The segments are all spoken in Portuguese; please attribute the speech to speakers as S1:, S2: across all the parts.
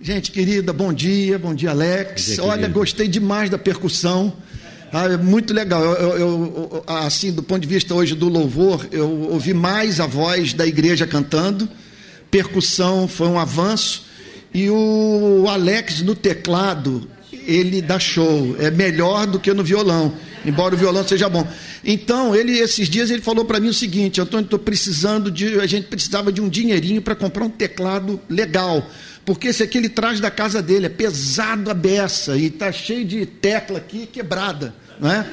S1: Gente querida, bom dia, bom dia, Alex. Dia, Olha, querido. gostei demais da percussão. Ah, é muito legal. Eu, eu, eu, assim, do ponto de vista hoje do louvor, eu ouvi mais a voz da igreja cantando. Percussão foi um avanço. E o Alex no teclado, ele dá show. É melhor do que no violão, embora o violão seja bom. Então, ele esses dias ele falou para mim o seguinte: Antônio, estou precisando de. A gente precisava de um dinheirinho para comprar um teclado legal porque esse aqui ele traz da casa dele, é pesado a beça e está cheio de tecla aqui quebrada, não é?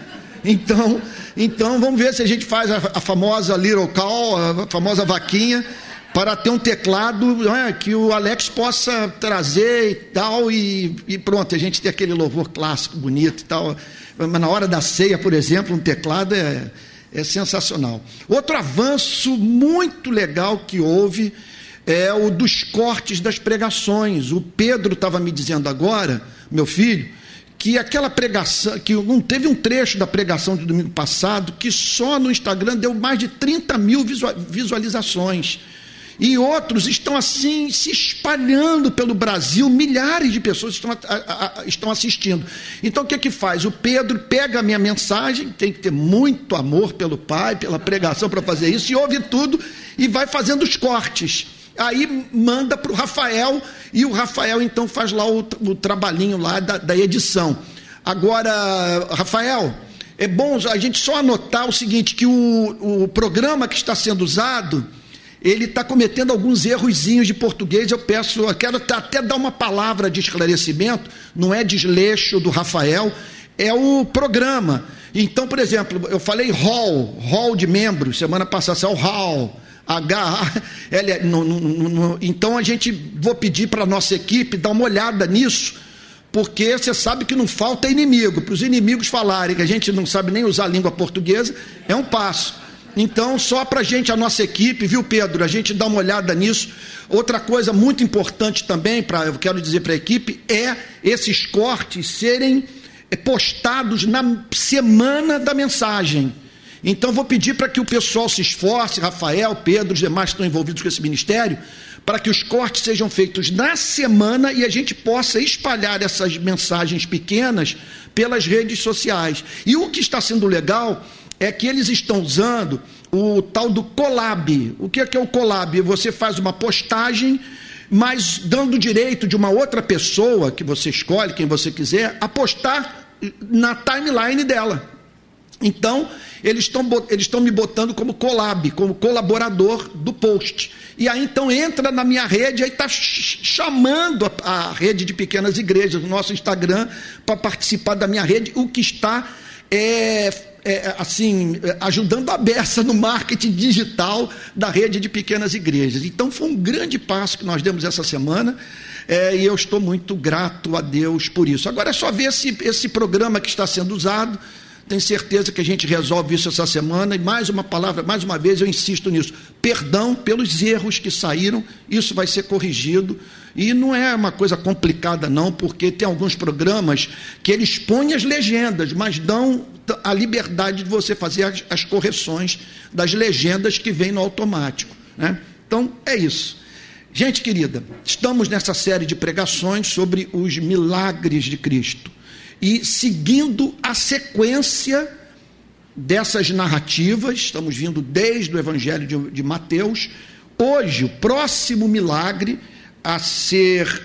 S1: Então, então vamos ver se a gente faz a, a famosa little call, a famosa vaquinha, para ter um teclado é, que o Alex possa trazer e tal, e, e pronto, a gente tem aquele louvor clássico, bonito e tal. Mas na hora da ceia, por exemplo, um teclado é, é sensacional. Outro avanço muito legal que houve é o dos cortes das pregações. O Pedro estava me dizendo agora, meu filho, que aquela pregação, que não teve um trecho da pregação do domingo passado que só no Instagram deu mais de 30 mil visualizações. E outros estão assim se espalhando pelo Brasil, milhares de pessoas estão, a, a, estão assistindo. Então o que é que faz? O Pedro pega a minha mensagem, tem que ter muito amor pelo Pai, pela pregação para fazer isso, e ouve tudo e vai fazendo os cortes. Aí manda para o Rafael e o Rafael então faz lá o, o trabalhinho lá da, da edição. Agora, Rafael, é bom a gente só anotar o seguinte: que o, o programa que está sendo usado, ele está cometendo alguns errozinhos de português. Eu peço, eu quero até dar uma palavra de esclarecimento, não é desleixo do Rafael, é o programa. Então, por exemplo, eu falei hall, hall de membros, semana passada, é o hall. H, L, no, no, no, então a gente vou pedir para a nossa equipe dar uma olhada nisso, porque você sabe que não falta inimigo. Para os inimigos falarem que a gente não sabe nem usar a língua portuguesa, é um passo. Então, só para a gente, a nossa equipe, viu, Pedro? A gente dá uma olhada nisso. Outra coisa muito importante também, para eu quero dizer para a equipe, é esses cortes serem postados na semana da mensagem. Então vou pedir para que o pessoal se esforce, Rafael, Pedro, os demais que estão envolvidos com esse ministério, para que os cortes sejam feitos na semana e a gente possa espalhar essas mensagens pequenas pelas redes sociais. E o que está sendo legal é que eles estão usando o tal do collab. O que é, que é o collab? Você faz uma postagem, mas dando direito de uma outra pessoa que você escolhe, quem você quiser, a postar na timeline dela. Então, eles estão eles me botando como collab, como colaborador do post. E aí então entra na minha rede, aí está chamando a, a, rede de pequenas igrejas, o nosso Instagram, para participar da minha rede, o que está é, é, assim, ajudando a beça no marketing digital da rede de pequenas igrejas. Então foi um grande passo que nós demos essa semana. É, e eu estou muito grato a Deus por isso. Agora é só ver esse, esse programa que está sendo usado tenho certeza que a gente resolve isso essa semana. E mais uma palavra, mais uma vez eu insisto nisso: perdão pelos erros que saíram, isso vai ser corrigido. E não é uma coisa complicada, não, porque tem alguns programas que eles põem as legendas, mas dão a liberdade de você fazer as, as correções das legendas que vêm no automático. Né? Então, é isso. Gente querida, estamos nessa série de pregações sobre os milagres de Cristo e seguindo a sequência dessas narrativas, estamos vindo desde o Evangelho de, de Mateus. Hoje, o próximo milagre a ser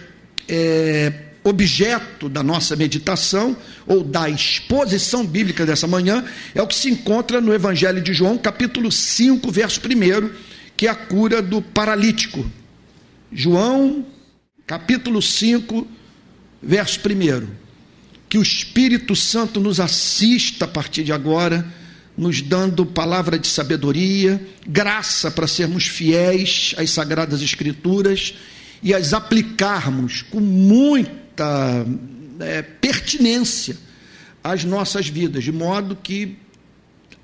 S1: é, objeto da nossa meditação ou da exposição bíblica dessa manhã é o que se encontra no Evangelho de João, capítulo 5, verso 1, que é a cura do paralítico. João, capítulo 5, verso 1 que o Espírito Santo nos assista a partir de agora, nos dando palavra de sabedoria, graça para sermos fiéis às Sagradas Escrituras e as aplicarmos com muita é, pertinência às nossas vidas, de modo que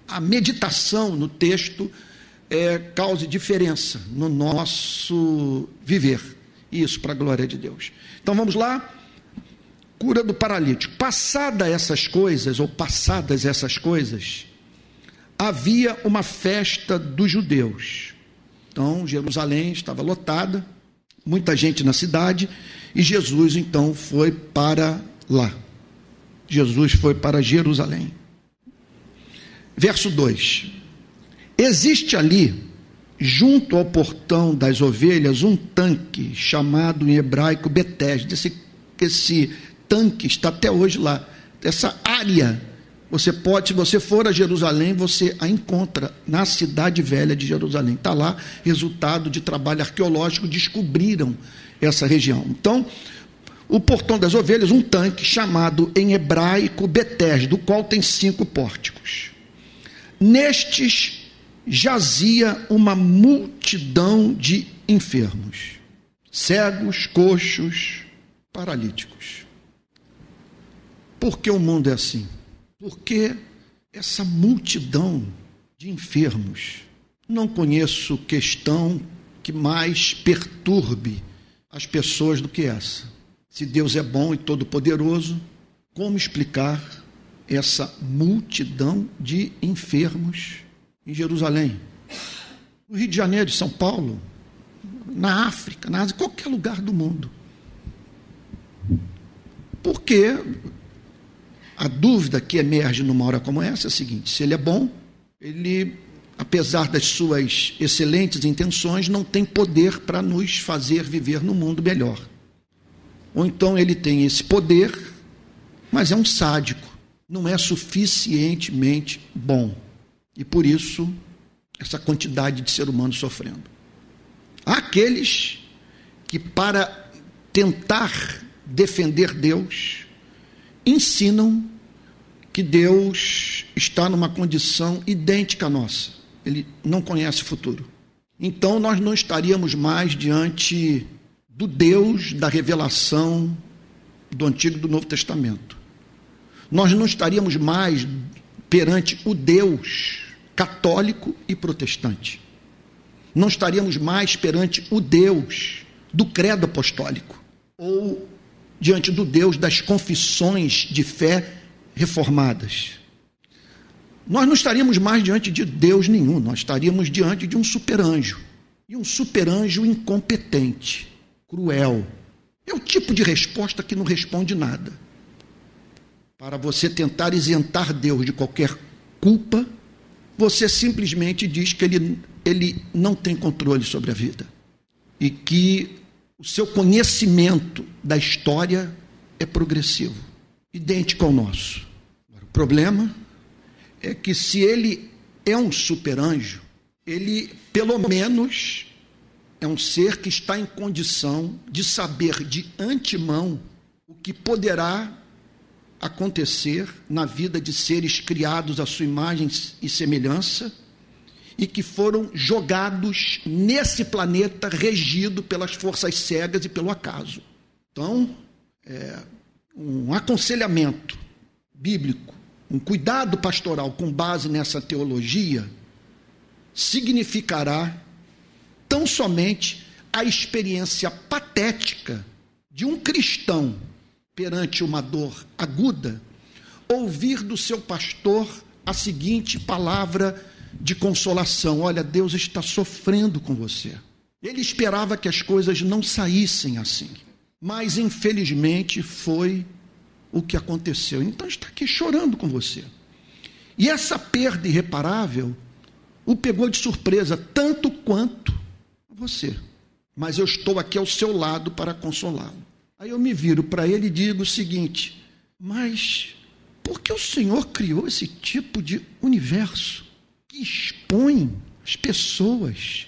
S1: a meditação no texto é, cause diferença no nosso viver. Isso para a glória de Deus. Então vamos lá cura do paralítico. Passada essas coisas, ou passadas essas coisas, havia uma festa dos judeus. Então, Jerusalém estava lotada, muita gente na cidade, E Jesus então foi para lá. Jesus foi para Jerusalém. Verso 2: Existe ali, junto ao portão das ovelhas, um tanque chamado em hebraico Betesda. Esse, esse tanque está até hoje lá. Essa área, você pode, se você for a Jerusalém, você a encontra na cidade velha de Jerusalém. Está lá, resultado de trabalho arqueológico, descobriram essa região. Então, o portão das ovelhas, um tanque chamado em hebraico Betesda, do qual tem cinco pórticos. Nestes jazia uma multidão de enfermos, cegos, coxos, paralíticos. Por que o mundo é assim? Porque essa multidão de enfermos. Não conheço questão que mais perturbe as pessoas do que essa. Se Deus é bom e todo-poderoso, como explicar essa multidão de enfermos em Jerusalém, no Rio de Janeiro, São Paulo, na África, na Ásia, qualquer lugar do mundo? Porque a dúvida que emerge numa hora como essa é a seguinte: se ele é bom, ele, apesar das suas excelentes intenções, não tem poder para nos fazer viver no mundo melhor. Ou então ele tem esse poder, mas é um sádico não é suficientemente bom. E por isso, essa quantidade de ser humano sofrendo. Há aqueles que, para tentar defender Deus, ensinam que Deus está numa condição idêntica à nossa. Ele não conhece o futuro. Então nós não estaríamos mais diante do Deus da revelação do Antigo e do Novo Testamento nós não estaríamos mais perante o Deus católico e protestante. Não estaríamos mais perante o Deus do credo apostólico ou diante do Deus das confissões de fé reformadas. Nós não estaríamos mais diante de Deus nenhum, nós estaríamos diante de um superanjo. E um superanjo incompetente, cruel. É o tipo de resposta que não responde nada para você tentar isentar Deus de qualquer culpa, você simplesmente diz que ele, ele não tem controle sobre a vida e que o seu conhecimento da história é progressivo, idêntico ao nosso. O problema é que se ele é um super-anjo, ele pelo menos é um ser que está em condição de saber de antemão o que poderá acontecer na vida de seres criados à sua imagem e semelhança e que foram jogados nesse planeta regido pelas forças cegas e pelo acaso. Então, é, um aconselhamento bíblico, um cuidado pastoral com base nessa teologia, significará tão somente a experiência patética de um cristão perante uma dor aguda, ouvir do seu pastor a seguinte palavra de consolação: Olha, Deus está sofrendo com você. Ele esperava que as coisas não saíssem assim, mas infelizmente foi o que aconteceu. Então está aqui chorando com você. E essa perda irreparável o pegou de surpresa, tanto quanto você. Mas eu estou aqui ao seu lado para consolá-lo. Aí eu me viro para ele e digo o seguinte: mas por que o Senhor criou esse tipo de universo que expõe as pessoas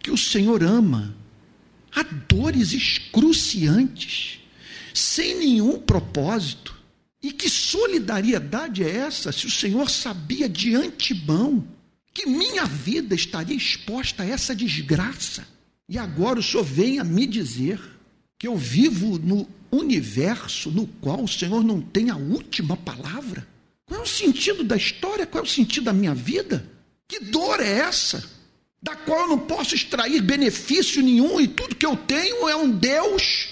S1: que o Senhor ama a dores excruciantes, sem nenhum propósito? E que solidariedade é essa se o Senhor sabia de antemão que minha vida estaria exposta a essa desgraça? E agora o Senhor vem a me dizer que eu vivo no universo no qual o Senhor não tem a última palavra? Qual é o sentido da história? Qual é o sentido da minha vida? Que dor é essa? Da qual eu não posso extrair benefício nenhum e tudo que eu tenho é um Deus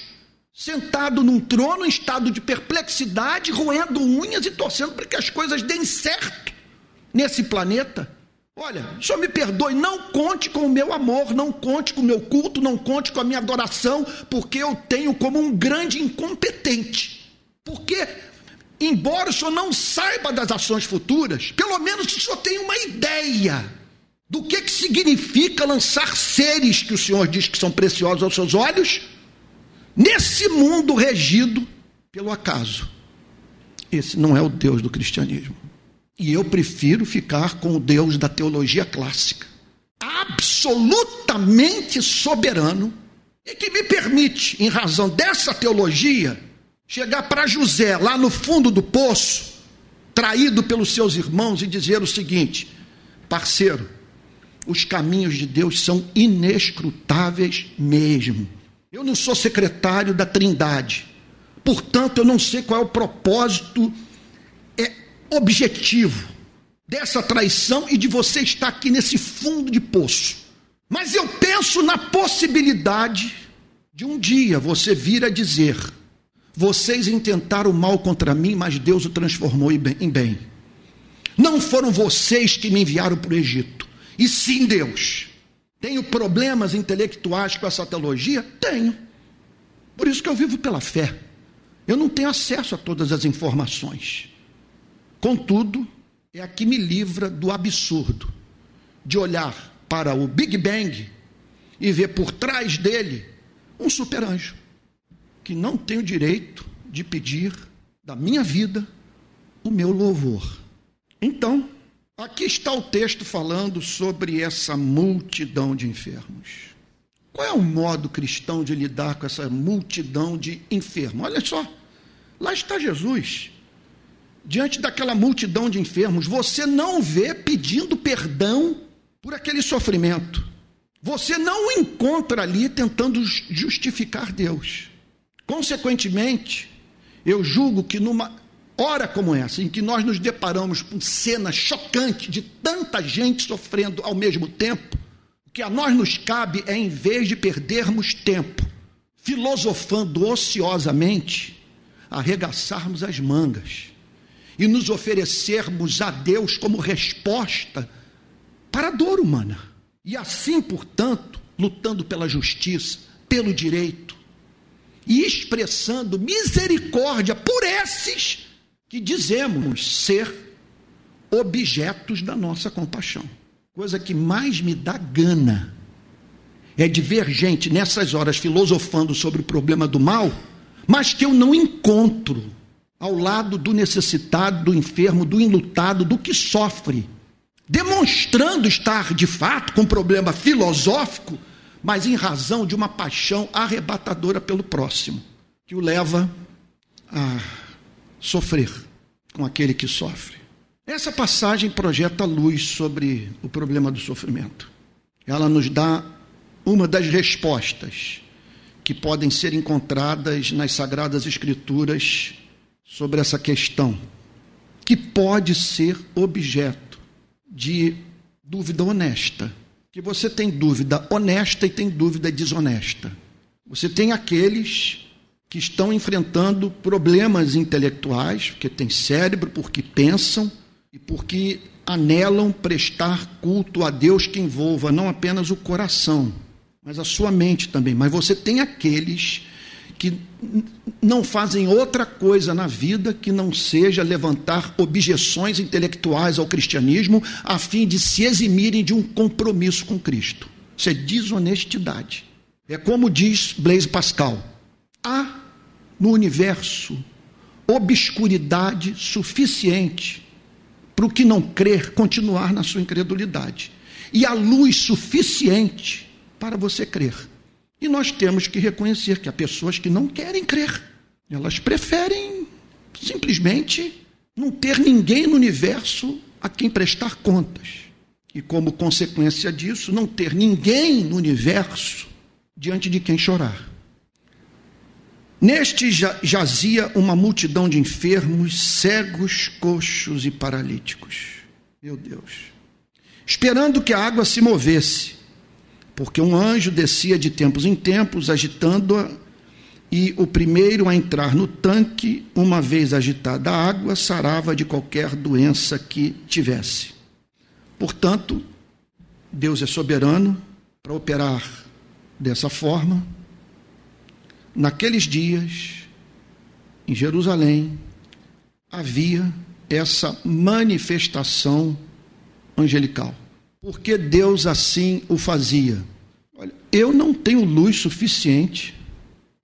S1: sentado num trono em estado de perplexidade, roendo unhas e torcendo para que as coisas deem certo nesse planeta. Olha, só me perdoe, não conte com o meu amor, não conte com o meu culto, não conte com a minha adoração, porque eu tenho como um grande incompetente. Porque, embora o senhor não saiba das ações futuras, pelo menos o senhor tem uma ideia do que, que significa lançar seres que o senhor diz que são preciosos aos seus olhos, nesse mundo regido pelo acaso. Esse não é o Deus do cristianismo. E eu prefiro ficar com o Deus da teologia clássica, absolutamente soberano, e que me permite, em razão dessa teologia, chegar para José, lá no fundo do poço, traído pelos seus irmãos, e dizer o seguinte: parceiro, os caminhos de Deus são inescrutáveis mesmo. Eu não sou secretário da Trindade, portanto, eu não sei qual é o propósito objetivo dessa traição e de você estar aqui nesse fundo de poço. Mas eu penso na possibilidade de um dia você vir a dizer: vocês intentaram mal contra mim, mas Deus o transformou em bem. Não foram vocês que me enviaram para o Egito, e sim Deus. Tenho problemas intelectuais com essa teologia? Tenho. Por isso que eu vivo pela fé. Eu não tenho acesso a todas as informações. Contudo, é a que me livra do absurdo de olhar para o Big Bang e ver por trás dele um super-anjo que não tem o direito de pedir da minha vida o meu louvor. Então, aqui está o texto falando sobre essa multidão de enfermos. Qual é o modo cristão de lidar com essa multidão de enfermos? Olha só, lá está Jesus diante daquela multidão de enfermos, você não vê pedindo perdão por aquele sofrimento. Você não o encontra ali tentando justificar Deus. Consequentemente, eu julgo que numa hora como essa, em que nós nos deparamos com cena chocante de tanta gente sofrendo ao mesmo tempo, o que a nós nos cabe é, em vez de perdermos tempo filosofando ociosamente, arregaçarmos as mangas e nos oferecermos a Deus como resposta para a dor humana. E assim, portanto, lutando pela justiça, pelo direito e expressando misericórdia por esses que dizemos ser objetos da nossa compaixão. Coisa que mais me dá gana é de ver gente nessas horas filosofando sobre o problema do mal, mas que eu não encontro ao lado do necessitado, do enfermo, do enlutado, do que sofre, demonstrando estar de fato com um problema filosófico, mas em razão de uma paixão arrebatadora pelo próximo, que o leva a sofrer com aquele que sofre. Essa passagem projeta luz sobre o problema do sofrimento. Ela nos dá uma das respostas que podem ser encontradas nas Sagradas Escrituras sobre essa questão, que pode ser objeto de dúvida honesta. Que você tem dúvida honesta e tem dúvida desonesta. Você tem aqueles que estão enfrentando problemas intelectuais, porque têm cérebro, porque pensam e porque anelam prestar culto a Deus que envolva não apenas o coração, mas a sua mente também. Mas você tem aqueles que não fazem outra coisa na vida que não seja levantar objeções intelectuais ao cristianismo a fim de se eximirem de um compromisso com Cristo. Isso é desonestidade. É como diz Blaise Pascal: há no universo obscuridade suficiente para o que não crer continuar na sua incredulidade, e a luz suficiente para você crer. E nós temos que reconhecer que há pessoas que não querem crer. Elas preferem simplesmente não ter ninguém no universo a quem prestar contas. E como consequência disso, não ter ninguém no universo diante de quem chorar. Neste jazia uma multidão de enfermos, cegos, coxos e paralíticos. Meu Deus. Esperando que a água se movesse porque um anjo descia de tempos em tempos, agitando-a, e o primeiro a entrar no tanque, uma vez agitada a água, sarava de qualquer doença que tivesse. Portanto, Deus é soberano para operar dessa forma. Naqueles dias, em Jerusalém, havia essa manifestação angelical. Porque Deus assim o fazia. Olha, eu não tenho luz suficiente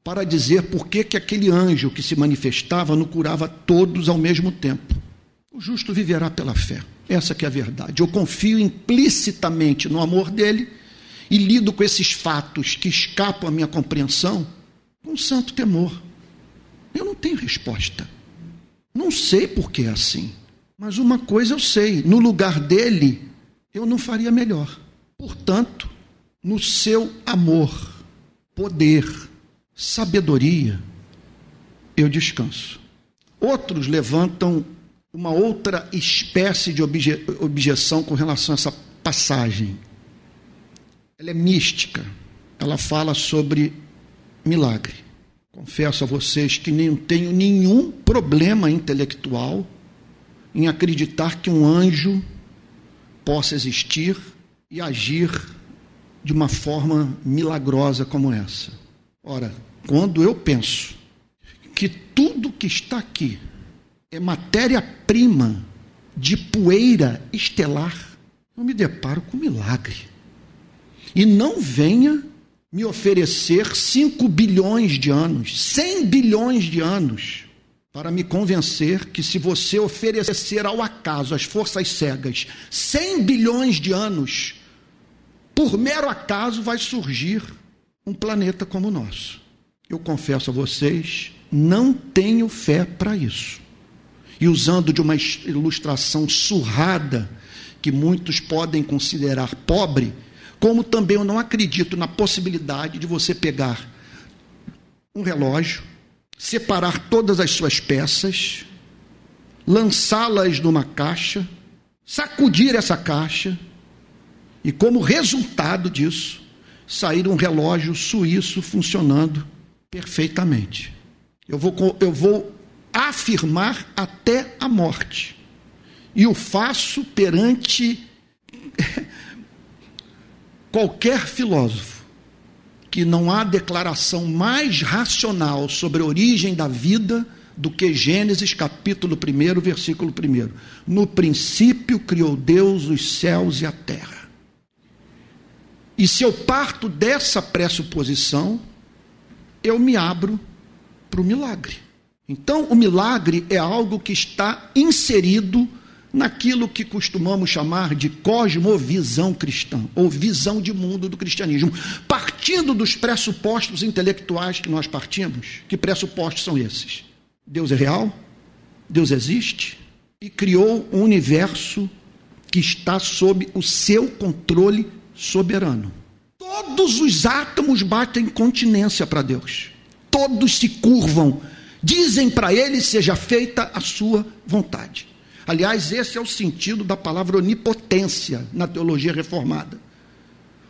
S1: para dizer por que, que aquele anjo que se manifestava não curava todos ao mesmo tempo. O justo viverá pela fé. Essa que é a verdade. Eu confio implicitamente no amor dele e lido com esses fatos que escapam à minha compreensão com santo temor. Eu não tenho resposta. Não sei por que é assim. Mas uma coisa eu sei: no lugar dele, eu não faria melhor. Portanto, no seu amor, poder, sabedoria, eu descanso. Outros levantam uma outra espécie de obje objeção com relação a essa passagem. Ela é mística. Ela fala sobre milagre. Confesso a vocês que nem tenho nenhum problema intelectual em acreditar que um anjo possa existir e agir de uma forma milagrosa como essa. Ora, quando eu penso que tudo que está aqui é matéria-prima de poeira estelar, eu me deparo com milagre. E não venha me oferecer 5 bilhões de anos, 100 bilhões de anos, para me convencer que se você oferecer ao acaso, às forças cegas, 100 bilhões de anos, por mero acaso vai surgir um planeta como o nosso. Eu confesso a vocês, não tenho fé para isso e usando de uma ilustração surrada, que muitos podem considerar pobre, como também eu não acredito na possibilidade de você pegar um relógio, separar todas as suas peças, lançá-las numa caixa, sacudir essa caixa e, como resultado disso, sair um relógio suíço funcionando perfeitamente. Eu vou, eu vou afirmar até a morte. E o faço perante qualquer filósofo que não há declaração mais racional sobre a origem da vida do que Gênesis capítulo 1, versículo 1. No princípio criou Deus os céus e a terra. E se eu parto dessa pressuposição, eu me abro para o milagre. Então, o milagre é algo que está inserido naquilo que costumamos chamar de cosmovisão cristã, ou visão de mundo do cristianismo, partindo dos pressupostos intelectuais que nós partimos. Que pressupostos são esses? Deus é real, Deus existe e criou um universo que está sob o seu controle soberano. Todos os átomos batem continência para Deus, todos se curvam dizem para ele: seja feita a sua vontade. Aliás, esse é o sentido da palavra onipotência na teologia reformada.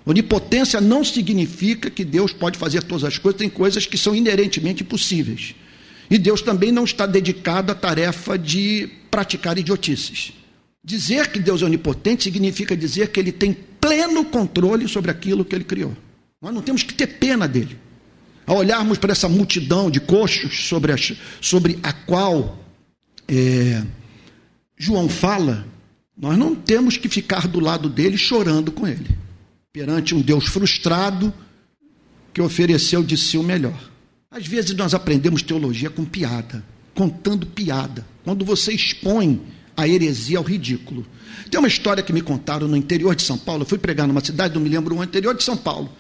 S1: Onipotência não significa que Deus pode fazer todas as coisas, tem coisas que são inerentemente impossíveis. E Deus também não está dedicado à tarefa de praticar idiotices. Dizer que Deus é onipotente significa dizer que ele tem pleno controle sobre aquilo que ele criou. Nós não temos que ter pena dele. Ao olharmos para essa multidão de coxos sobre, sobre a qual é, João fala, nós não temos que ficar do lado dele chorando com ele, perante um Deus frustrado que ofereceu de si o melhor. Às vezes nós aprendemos teologia com piada, contando piada, quando você expõe a heresia ao ridículo. Tem uma história que me contaram no interior de São Paulo, eu fui pregar numa cidade, não me lembro, no interior de São Paulo.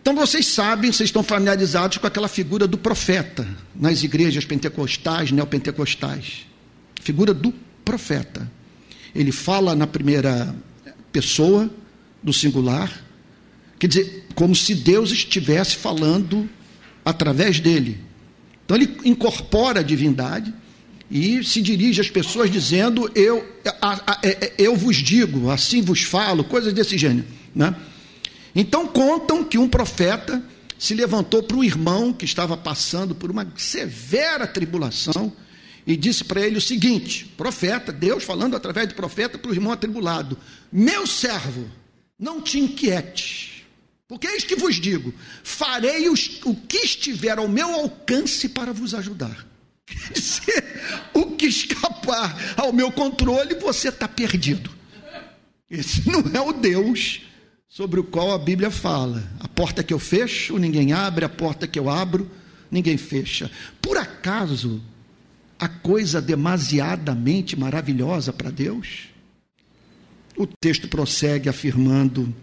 S1: Então vocês sabem, vocês estão familiarizados com aquela figura do profeta nas igrejas pentecostais, neopentecostais. Figura do profeta. Ele fala na primeira pessoa do singular, quer dizer, como se Deus estivesse falando através dele. Então ele incorpora a divindade e se dirige às pessoas dizendo: Eu, a, a, a, é, eu vos digo, assim vos falo, coisas desse gênero. Né? Então contam que um profeta se levantou para um irmão que estava passando por uma severa tribulação e disse para ele o seguinte: profeta, Deus falando através de profeta para o irmão atribulado: Meu servo, não te inquietes, porque eis que vos digo: farei os, o que estiver ao meu alcance para vos ajudar. Quer dizer, o que escapar ao meu controle, você está perdido. Esse não é o Deus sobre o qual a Bíblia fala. A porta que eu fecho, ninguém abre, a porta que eu abro, ninguém fecha. Por acaso a coisa demasiadamente maravilhosa para Deus? O texto prossegue afirmando: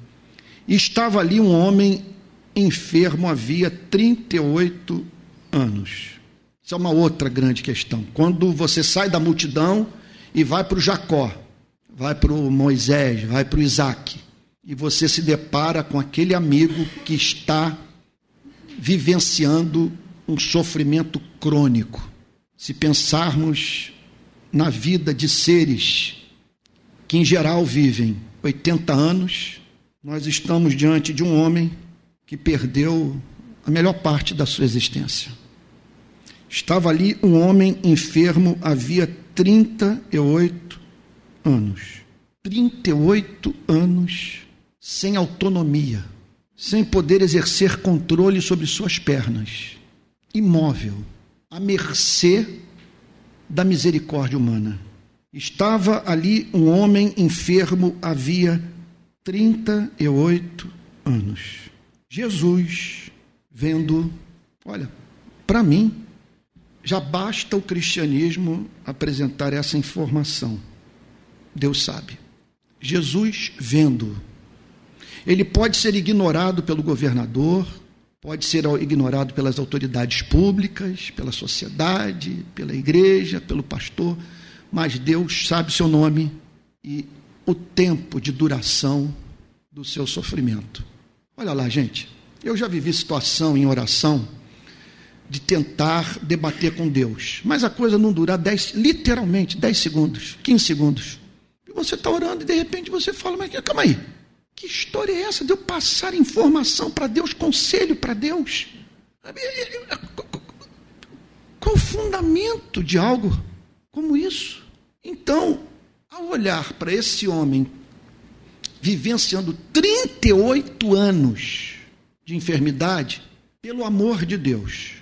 S1: Estava ali um homem enfermo havia 38 anos. Isso é uma outra grande questão. Quando você sai da multidão e vai para o Jacó, vai para o Moisés, vai para o Isaac, e você se depara com aquele amigo que está vivenciando um sofrimento crônico se pensarmos na vida de seres que, em geral, vivem 80 anos, nós estamos diante de um homem que perdeu a melhor parte da sua existência. Estava ali um homem enfermo havia 38 anos. 38 anos sem autonomia, sem poder exercer controle sobre suas pernas, imóvel à mercê da misericórdia humana. Estava ali um homem enfermo havia 38 anos. Jesus, vendo, olha, para mim, já basta o cristianismo apresentar essa informação. Deus sabe. Jesus vendo. Ele pode ser ignorado pelo governador, pode ser ignorado pelas autoridades públicas, pela sociedade, pela igreja, pelo pastor, mas Deus sabe seu nome e o tempo de duração do seu sofrimento. Olha lá, gente, eu já vivi situação em oração de tentar debater com Deus, mas a coisa não dura 10, literalmente 10 segundos, 15 segundos. E você está orando e de repente você fala, mas calma aí, que história é essa de eu passar informação para Deus, conselho para Deus? Qual o fundamento de algo como isso? Então, ao olhar para esse homem vivenciando 38 anos de enfermidade, pelo amor de Deus,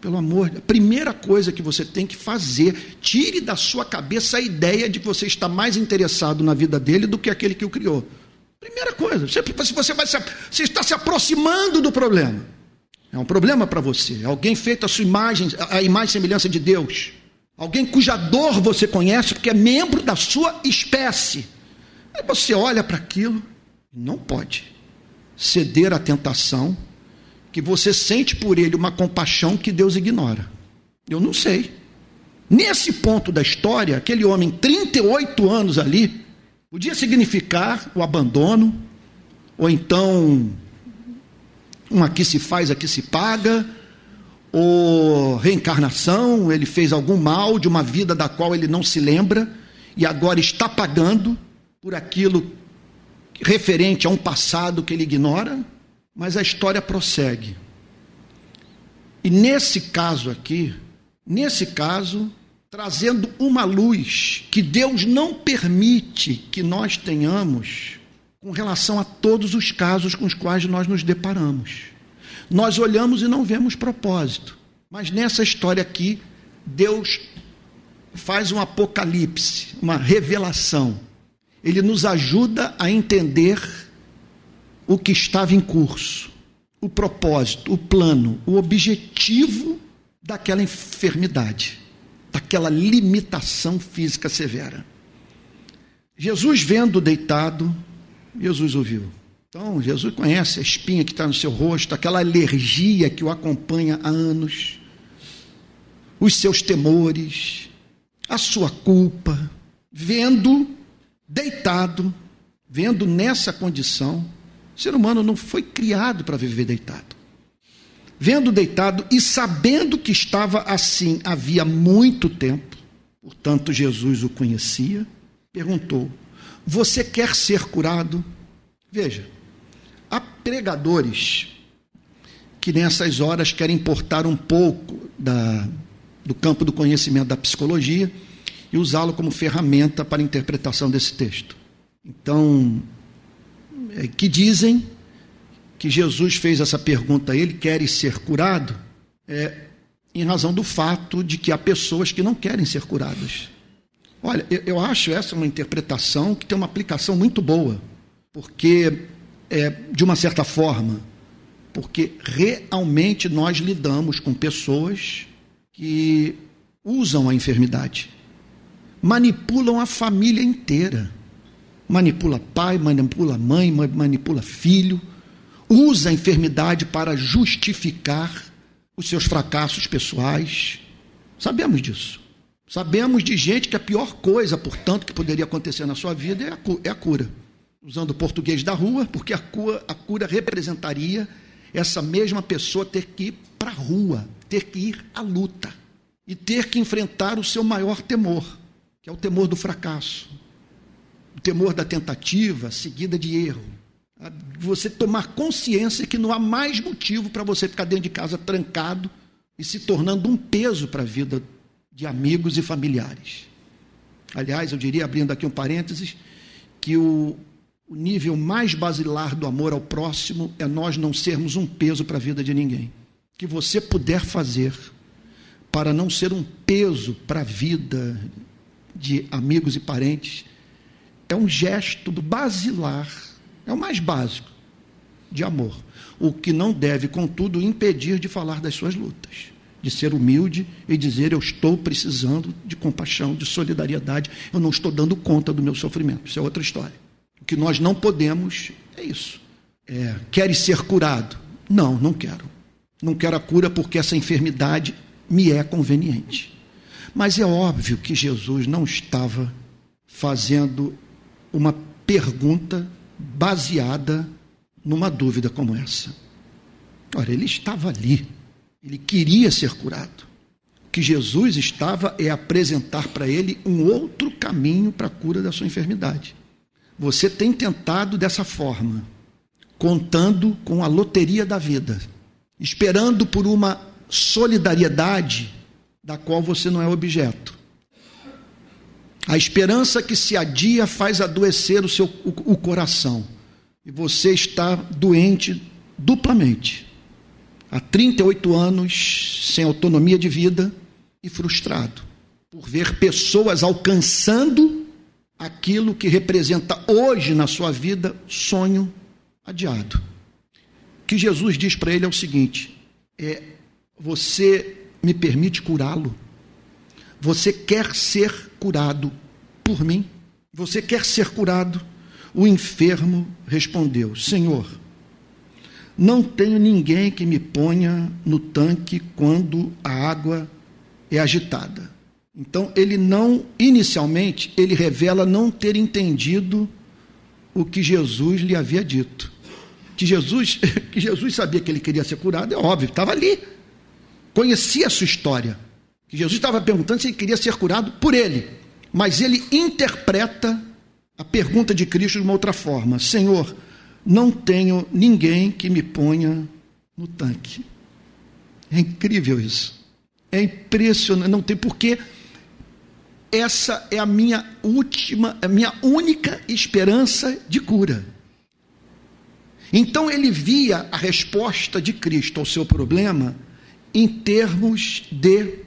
S1: pelo amor, a primeira coisa que você tem que fazer, tire da sua cabeça a ideia de que você está mais interessado na vida dele do que aquele que o criou. Primeira coisa, se você, vai se, você está se aproximando do problema. É um problema para você. Alguém feito a sua imagem, a imagem e semelhança de Deus. Alguém cuja dor você conhece porque é membro da sua espécie. Aí você olha para aquilo, não pode ceder à tentação que você sente por ele uma compaixão que Deus ignora. Eu não sei. Nesse ponto da história, aquele homem, 38 anos ali, Podia significar o abandono, ou então um aqui se faz, aqui se paga, ou reencarnação, ele fez algum mal de uma vida da qual ele não se lembra e agora está pagando por aquilo referente a um passado que ele ignora, mas a história prossegue. E nesse caso aqui, nesse caso, trazendo uma luz que Deus não permite que nós tenhamos com relação a todos os casos com os quais nós nos deparamos. Nós olhamos e não vemos propósito, mas nessa história aqui, Deus faz um apocalipse, uma revelação. Ele nos ajuda a entender o que estava em curso, o propósito, o plano, o objetivo daquela enfermidade daquela limitação física severa. Jesus, vendo deitado, Jesus ouviu. Então, Jesus conhece a espinha que está no seu rosto, aquela alergia que o acompanha há anos, os seus temores, a sua culpa. Vendo deitado, vendo nessa condição, o ser humano não foi criado para viver deitado vendo deitado e sabendo que estava assim havia muito tempo, portanto Jesus o conhecia, perguntou: Você quer ser curado? Veja, há pregadores que nessas horas querem importar um pouco da do campo do conhecimento da psicologia e usá-lo como ferramenta para a interpretação desse texto. Então, é, que dizem que Jesus fez essa pergunta a ele: queres ser curado? É, em razão do fato de que há pessoas que não querem ser curadas. Olha, eu, eu acho essa uma interpretação que tem uma aplicação muito boa, porque, é, de uma certa forma, porque realmente nós lidamos com pessoas que usam a enfermidade, manipulam a família inteira. Manipula pai, manipula mãe, manipula filho, usa a enfermidade para justificar os seus fracassos pessoais. Sabemos disso. Sabemos de gente que a pior coisa, portanto, que poderia acontecer na sua vida é a, é a cura. Usando o português da rua, porque a cura, a cura representaria essa mesma pessoa ter que ir para a rua, ter que ir à luta e ter que enfrentar o seu maior temor, que é o temor do fracasso, o temor da tentativa seguida de erro. Você tomar consciência que não há mais motivo para você ficar dentro de casa trancado e se tornando um peso para a vida de amigos e familiares. Aliás, eu diria, abrindo aqui um parênteses, que o, o nível mais basilar do amor ao próximo é nós não sermos um peso para a vida de ninguém. Que você puder fazer para não ser um peso para a vida de amigos e parentes é um gesto basilar, é o mais básico de amor. O que não deve, contudo, impedir de falar das suas lutas, de ser humilde e dizer: Eu estou precisando de compaixão, de solidariedade, eu não estou dando conta do meu sofrimento. Isso é outra história. O que nós não podemos é isso. É, queres ser curado? Não, não quero. Não quero a cura porque essa enfermidade me é conveniente. Mas é óbvio que Jesus não estava fazendo uma pergunta baseada numa dúvida como essa. Ora, ele estava ali, ele queria ser curado. O que Jesus estava é apresentar para ele um outro caminho para a cura da sua enfermidade. Você tem tentado dessa forma, contando com a loteria da vida, esperando por uma solidariedade da qual você não é objeto. A esperança que se adia faz adoecer o seu o, o coração. E você está doente duplamente. Há 38 anos sem autonomia de vida e frustrado por ver pessoas alcançando aquilo que representa hoje na sua vida sonho adiado. O que Jesus diz para ele é o seguinte: é você me permite curá-lo? Você quer ser curado por mim? Você quer ser curado? O enfermo respondeu: Senhor, não tenho ninguém que me ponha no tanque quando a água é agitada. Então, ele não, inicialmente, ele revela não ter entendido o que Jesus lhe havia dito. Que Jesus, que Jesus sabia que ele queria ser curado, é óbvio, estava ali. Conhecia a sua história. Que Jesus estava perguntando se ele queria ser curado por ele. Mas ele interpreta a pergunta de Cristo de uma outra forma: Senhor, não tenho ninguém que me ponha no tanque. É incrível isso. É impressionante. Não tem porquê essa é a minha última, a minha única esperança de cura. Então ele via a resposta de Cristo ao seu problema em termos de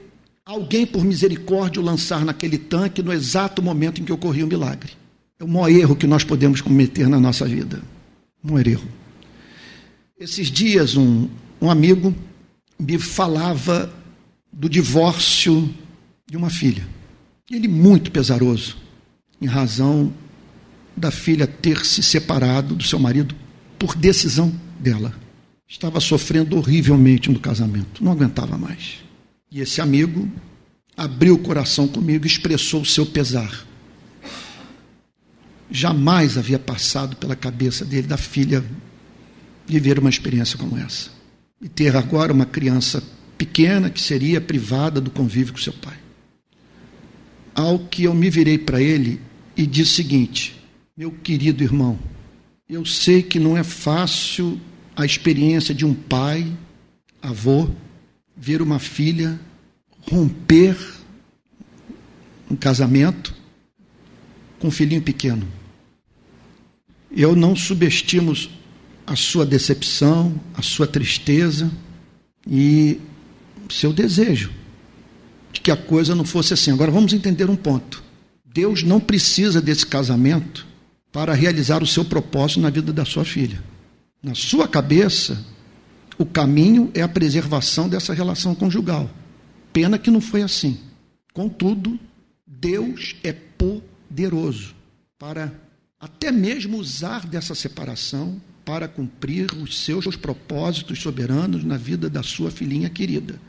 S1: alguém por misericórdia o lançar naquele tanque no exato momento em que ocorria o milagre. É o maior erro que nós podemos cometer na nossa vida. Maior erro. Esses dias um, um amigo me falava do divórcio de uma filha. Ele muito pesaroso, em razão da filha ter se separado do seu marido por decisão dela. Estava sofrendo horrivelmente no casamento, não aguentava mais. E esse amigo abriu o coração comigo e expressou o seu pesar. Jamais havia passado pela cabeça dele, da filha, viver uma experiência como essa. E ter agora uma criança pequena que seria privada do convívio com seu pai ao que eu me virei para ele e disse o seguinte: Meu querido irmão, eu sei que não é fácil a experiência de um pai, avô, ver uma filha romper um casamento com um filhinho pequeno. Eu não subestimo a sua decepção, a sua tristeza e seu desejo de que a coisa não fosse assim. Agora vamos entender um ponto. Deus não precisa desse casamento para realizar o seu propósito na vida da sua filha. Na sua cabeça, o caminho é a preservação dessa relação conjugal. Pena que não foi assim. Contudo, Deus é poderoso para até mesmo usar dessa separação para cumprir os seus propósitos soberanos na vida da sua filhinha querida.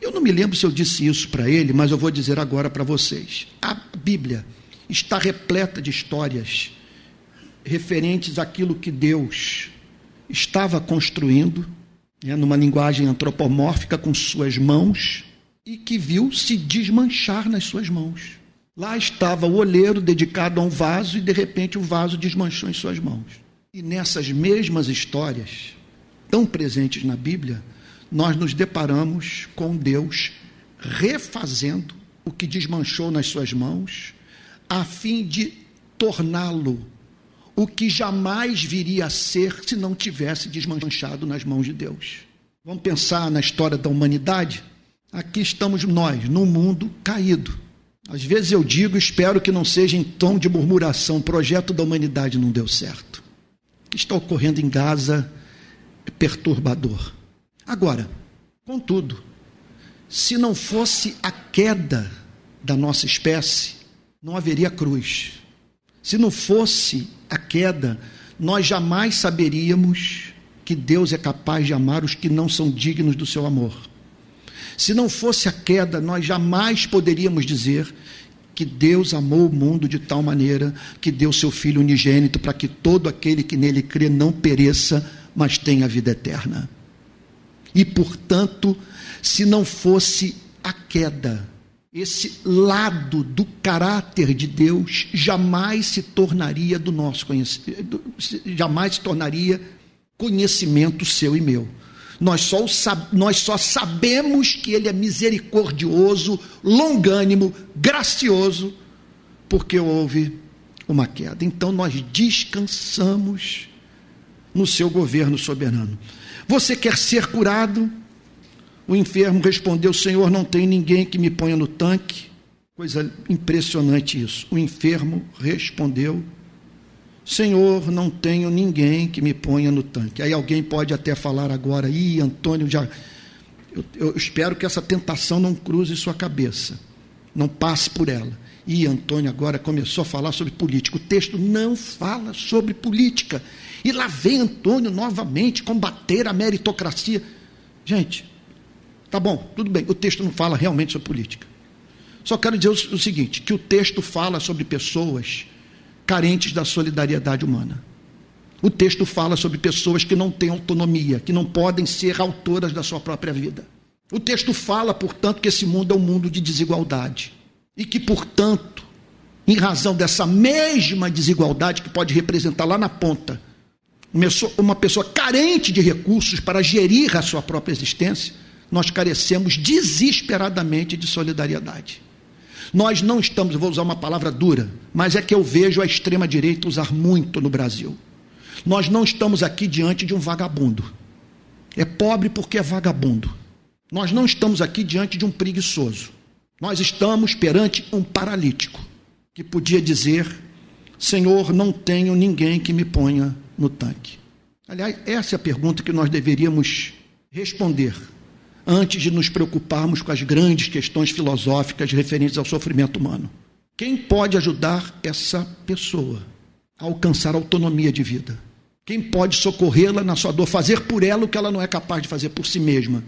S1: Eu não me lembro se eu disse isso para ele, mas eu vou dizer agora para vocês. A Bíblia está repleta de histórias referentes àquilo que Deus estava construindo, né, numa linguagem antropomórfica, com suas mãos, e que viu se desmanchar nas suas mãos. Lá estava o olheiro dedicado a um vaso e de repente o vaso desmanchou em suas mãos. E nessas mesmas histórias, tão presentes na Bíblia, nós nos deparamos com Deus refazendo o que desmanchou nas suas mãos, a fim de torná-lo o que jamais viria a ser se não tivesse desmanchado nas mãos de Deus. Vamos pensar na história da humanidade? Aqui estamos nós, num mundo caído. Às vezes eu digo, espero que não seja em tom de murmuração, o projeto da humanidade não deu certo. O que está ocorrendo em Gaza é perturbador. Agora, contudo, se não fosse a queda da nossa espécie, não haveria cruz. Se não fosse a queda, nós jamais saberíamos que Deus é capaz de amar os que não são dignos do seu amor. Se não fosse a queda, nós jamais poderíamos dizer que Deus amou o mundo de tal maneira que deu seu Filho unigênito para que todo aquele que nele crê não pereça, mas tenha vida eterna. E, portanto, se não fosse a queda, esse lado do caráter de Deus jamais se tornaria do nosso conhecimento, jamais se tornaria conhecimento seu e meu. Nós só, nós só sabemos que Ele é misericordioso, longânimo, gracioso, porque houve uma queda. Então nós descansamos no seu governo soberano. Você quer ser curado? O enfermo respondeu: Senhor, não tem ninguém que me ponha no tanque. Coisa impressionante isso. O enfermo respondeu: Senhor, não tenho ninguém que me ponha no tanque. Aí alguém pode até falar agora: Ih, Antônio, já. Eu, eu espero que essa tentação não cruze sua cabeça, não passe por ela. E Antônio agora começou a falar sobre política. O texto não fala sobre política. E lá vem Antônio novamente combater a meritocracia. Gente, tá bom, tudo bem, o texto não fala realmente sobre política. Só quero dizer o seguinte: que o texto fala sobre pessoas carentes da solidariedade humana. O texto fala sobre pessoas que não têm autonomia, que não podem ser autoras da sua própria vida. O texto fala, portanto, que esse mundo é um mundo de desigualdade e que, portanto, em razão dessa mesma desigualdade que pode representar lá na ponta uma pessoa carente de recursos para gerir a sua própria existência, nós carecemos desesperadamente de solidariedade. Nós não estamos, vou usar uma palavra dura, mas é que eu vejo a extrema-direita usar muito no Brasil. Nós não estamos aqui diante de um vagabundo. É pobre porque é vagabundo. Nós não estamos aqui diante de um preguiçoso. Nós estamos perante um paralítico que podia dizer: Senhor, não tenho ninguém que me ponha no tanque. Aliás, essa é a pergunta que nós deveríamos responder antes de nos preocuparmos com as grandes questões filosóficas referentes ao sofrimento humano. Quem pode ajudar essa pessoa a alcançar autonomia de vida? Quem pode socorrê-la na sua dor, fazer por ela o que ela não é capaz de fazer por si mesma?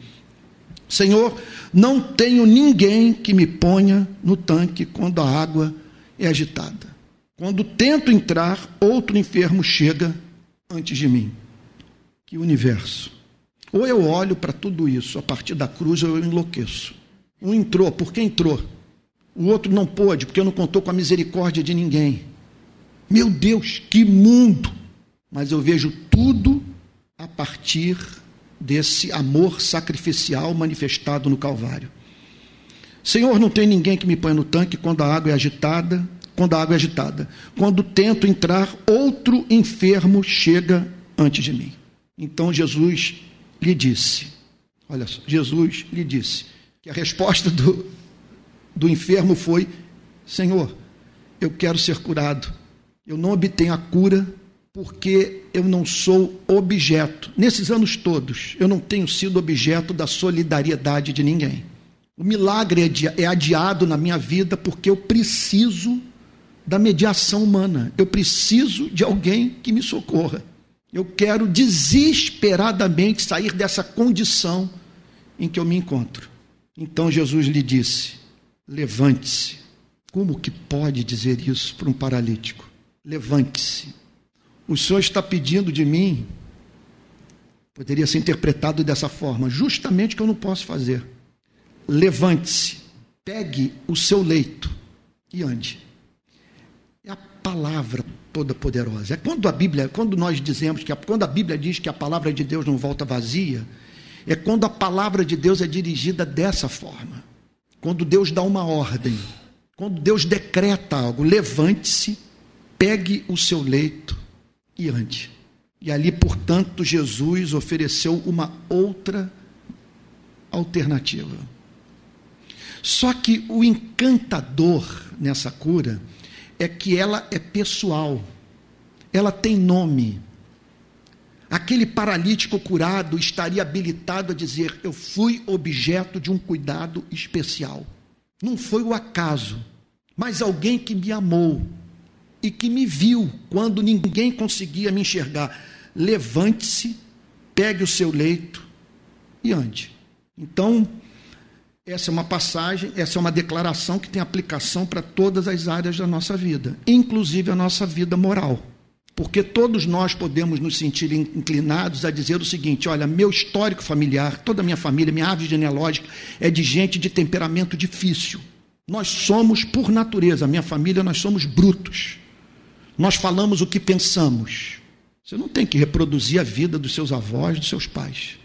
S1: Senhor, não tenho ninguém que me ponha no tanque quando a água é agitada. Quando tento entrar, outro enfermo chega antes de mim. Que universo. Ou eu olho para tudo isso a partir da cruz ou eu enlouqueço. Um entrou, porque entrou. O outro não pôde, porque não contou com a misericórdia de ninguém. Meu Deus, que mundo! Mas eu vejo tudo a partir desse amor sacrificial manifestado no Calvário. Senhor, não tem ninguém que me ponha no tanque quando a água é agitada, quando a água é agitada. Quando tento entrar, outro enfermo chega antes de mim. Então Jesus lhe disse: Olha só, Jesus lhe disse que a resposta do, do enfermo foi: Senhor, eu quero ser curado. Eu não obtenho a cura porque eu não sou objeto. Nesses anos todos, eu não tenho sido objeto da solidariedade de ninguém. O milagre é, é adiado na minha vida porque eu preciso da mediação humana. Eu preciso de alguém que me socorra. Eu quero desesperadamente sair dessa condição em que eu me encontro. Então Jesus lhe disse: Levante-se. Como que pode dizer isso para um paralítico? Levante-se. O Senhor está pedindo de mim, poderia ser interpretado dessa forma, justamente que eu não posso fazer. Levante-se, pegue o seu leito e ande. É a palavra toda poderosa. É quando a Bíblia, quando nós dizemos que a, quando a Bíblia diz que a palavra de Deus não volta vazia, é quando a palavra de Deus é dirigida dessa forma. Quando Deus dá uma ordem, quando Deus decreta algo, levante-se, pegue o seu leito e ande. E ali, portanto, Jesus ofereceu uma outra alternativa. Só que o encantador nessa cura é que ela é pessoal, ela tem nome. Aquele paralítico curado estaria habilitado a dizer: Eu fui objeto de um cuidado especial. Não foi o acaso, mas alguém que me amou e que me viu quando ninguém conseguia me enxergar. Levante-se, pegue o seu leito e ande. Então, essa é uma passagem, essa é uma declaração que tem aplicação para todas as áreas da nossa vida, inclusive a nossa vida moral. Porque todos nós podemos nos sentir inclinados a dizer o seguinte: olha, meu histórico familiar, toda a minha família, minha árvore genealógica é de gente de temperamento difícil. Nós somos, por natureza, minha família, nós somos brutos. Nós falamos o que pensamos. Você não tem que reproduzir a vida dos seus avós, dos seus pais,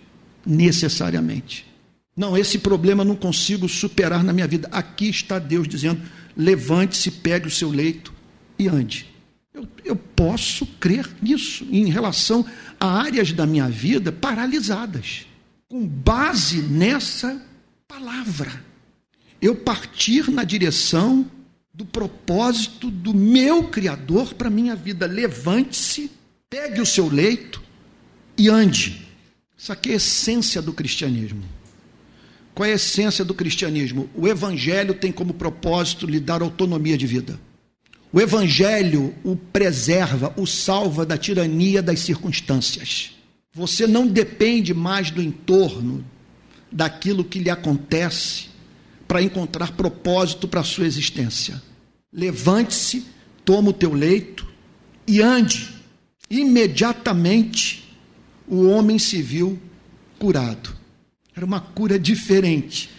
S1: necessariamente. Não, esse problema não consigo superar na minha vida. Aqui está Deus dizendo: levante-se, pegue o seu leito e ande. Eu, eu posso crer nisso em relação a áreas da minha vida paralisadas, com base nessa palavra. Eu partir na direção do propósito do meu Criador para a minha vida. Levante-se, pegue o seu leito e ande. Isso aqui é a essência do cristianismo. Qual é a essência do cristianismo? O evangelho tem como propósito lhe dar autonomia de vida. O evangelho o preserva, o salva da tirania das circunstâncias. Você não depende mais do entorno, daquilo que lhe acontece, para encontrar propósito para a sua existência. Levante-se, toma o teu leito e ande. Imediatamente o homem se viu curado. Era uma cura diferente.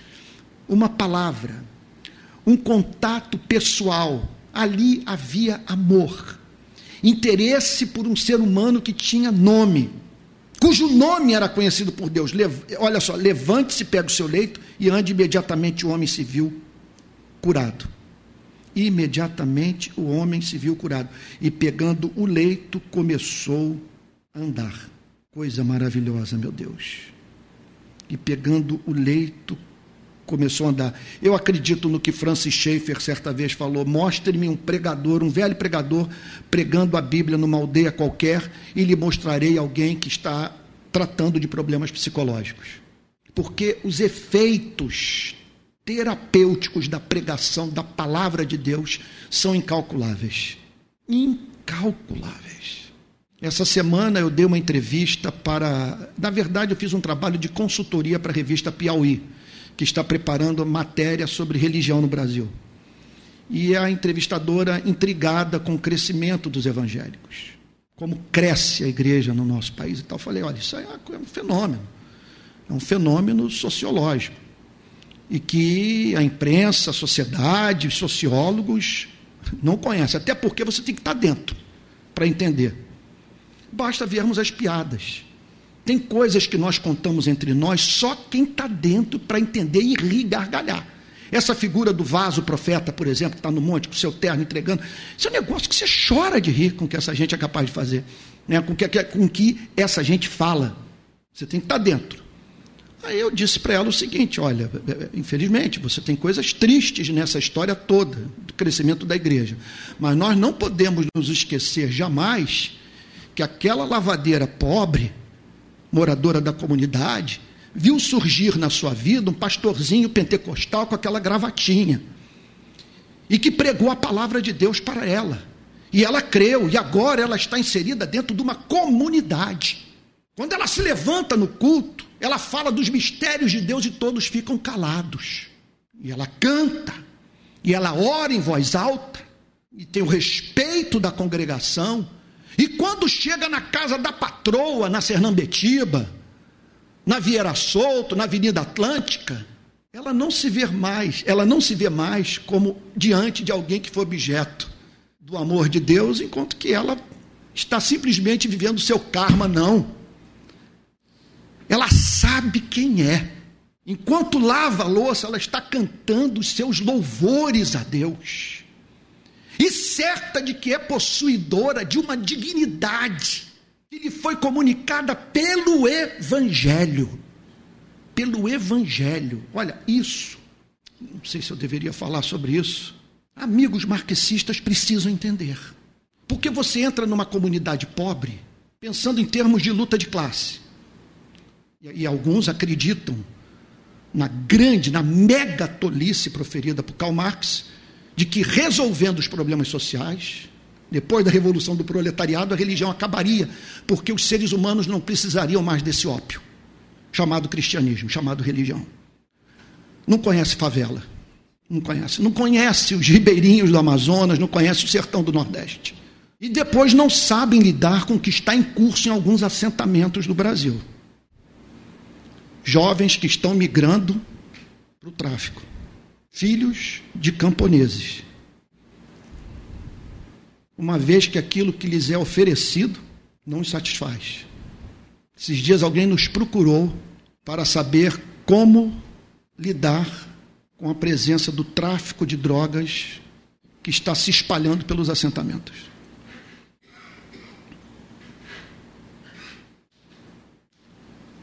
S1: Uma palavra, um contato pessoal. Ali havia amor, interesse por um ser humano que tinha nome, cujo nome era conhecido por Deus. Olha só, levante-se, pega o seu leito e ande imediatamente. O homem se viu curado. Imediatamente o homem se viu curado e, pegando o leito, começou a andar. Coisa maravilhosa, meu Deus e pegando o leito começou a andar. Eu acredito no que Francis Schaeffer certa vez falou: mostre-me um pregador, um velho pregador, pregando a Bíblia numa aldeia qualquer e lhe mostrarei alguém que está tratando de problemas psicológicos. Porque os efeitos terapêuticos da pregação da palavra de Deus são incalculáveis. Incalculáveis. Essa semana eu dei uma entrevista para. Na verdade, eu fiz um trabalho de consultoria para a revista Piauí, que está preparando matéria sobre religião no Brasil. E a entrevistadora intrigada com o crescimento dos evangélicos. Como cresce a igreja no nosso país e tal. Eu falei: olha, isso é um fenômeno. É um fenômeno sociológico. E que a imprensa, a sociedade, os sociólogos não conhecem. Até porque você tem que estar dentro para entender. Basta vermos as piadas. Tem coisas que nós contamos entre nós, só quem está dentro para entender e rir gargalhar. Essa figura do vaso profeta, por exemplo, que está no monte com o seu terno entregando, isso é um negócio que você chora de rir com o que essa gente é capaz de fazer, né? com, que, com que essa gente fala. Você tem que estar tá dentro. Aí eu disse para ela o seguinte: olha, infelizmente, você tem coisas tristes nessa história toda do crescimento da igreja, mas nós não podemos nos esquecer jamais que aquela lavadeira pobre, moradora da comunidade, viu surgir na sua vida um pastorzinho pentecostal com aquela gravatinha e que pregou a palavra de Deus para ela. E ela creu, e agora ela está inserida dentro de uma comunidade. Quando ela se levanta no culto, ela fala dos mistérios de Deus e todos ficam calados. E ela canta, e ela ora em voz alta, e tem o respeito da congregação. E quando chega na casa da patroa, na Sernambetiba, na Vieira Solto, na Avenida Atlântica, ela não se vê mais, ela não se vê mais como diante de alguém que foi objeto do amor de Deus, enquanto que ela está simplesmente vivendo seu karma, não. Ela sabe quem é. Enquanto lava a louça, ela está cantando os seus louvores a Deus. E certa de que é possuidora de uma dignidade que lhe foi comunicada pelo Evangelho. Pelo Evangelho. Olha, isso, não sei se eu deveria falar sobre isso. Amigos marxistas precisam entender. Porque você entra numa comunidade pobre, pensando em termos de luta de classe. E, e alguns acreditam na grande, na mega tolice proferida por Karl Marx, de que resolvendo os problemas sociais, depois da revolução do proletariado, a religião acabaria, porque os seres humanos não precisariam mais desse ópio, chamado cristianismo, chamado religião. Não conhece favela, não conhece, não conhece os ribeirinhos do Amazonas, não conhece o sertão do Nordeste. E depois não sabem lidar com o que está em curso em alguns assentamentos do Brasil jovens que estão migrando para o tráfico, filhos de camponeses. Uma vez que aquilo que lhes é oferecido não os satisfaz. Esses dias alguém nos procurou para saber como lidar com a presença do tráfico de drogas que está se espalhando pelos assentamentos.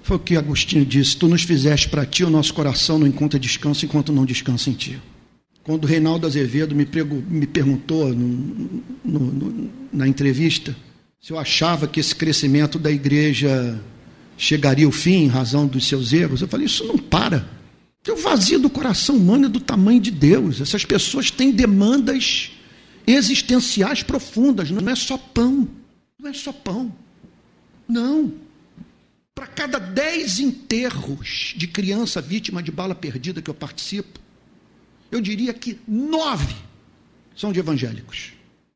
S1: Foi o que Agostinho disse: Tu nos fizeste para ti, o nosso coração não encontra descanso enquanto não descansa em ti. Quando o Reinaldo Azevedo me, me perguntou no, no, no, na entrevista se eu achava que esse crescimento da igreja chegaria ao fim em razão dos seus erros, eu falei: Isso não para. O vazio do coração humano é do tamanho de Deus. Essas pessoas têm demandas existenciais profundas. Não é só pão. Não é só pão. Não. Para cada dez enterros de criança vítima de bala perdida que eu participo, eu diria que nove são de evangélicos.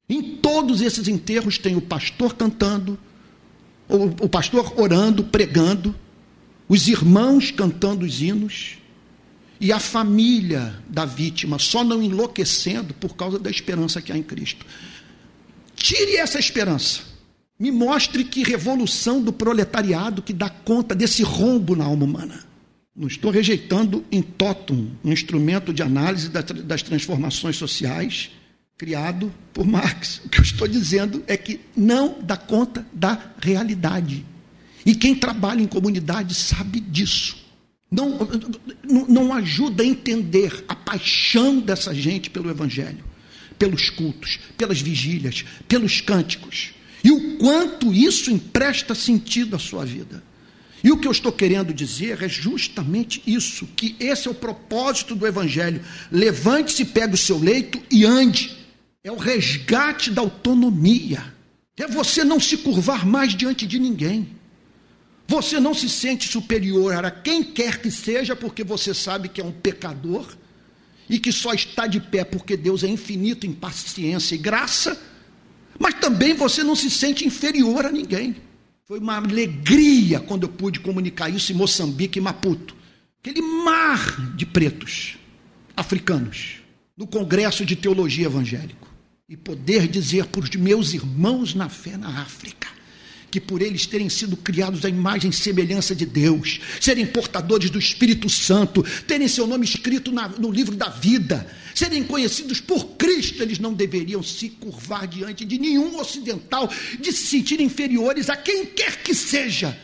S1: Em todos esses enterros tem o pastor cantando, o, pastor orando, pregando, os irmãos cantando os hinos e a família da vítima só não enlouquecendo por causa da esperança que há em Cristo. Tire essa esperança me mostre que revolução do proletariado que dá conta desse rombo na alma humana. Não estou rejeitando em totum, um instrumento de análise das transformações sociais criado por Marx. O que eu estou dizendo é que não dá conta da realidade. E quem trabalha em comunidade sabe disso. Não, não, não ajuda a entender a paixão dessa gente pelo Evangelho, pelos cultos, pelas vigílias, pelos cânticos e o quanto isso empresta sentido à sua vida. E o que eu estou querendo dizer é justamente isso: que esse é o propósito do Evangelho. Levante-se, pegue o seu leito e ande. É o resgate da autonomia. É você não se curvar mais diante de ninguém. Você não se sente superior a quem quer que seja, porque você sabe que é um pecador e que só está de pé porque Deus é infinito em paciência e graça mas também você não se sente inferior a ninguém. Foi uma alegria quando eu pude comunicar isso em Moçambique e Maputo. Aquele mar de pretos africanos no Congresso de Teologia Evangélico. E poder dizer para os meus irmãos na fé na África que por eles terem sido criados à imagem e semelhança de Deus, serem portadores do Espírito Santo, terem seu nome escrito na, no livro da vida, serem conhecidos por Cristo, eles não deveriam se curvar diante de nenhum ocidental, de se sentir inferiores a quem quer que seja,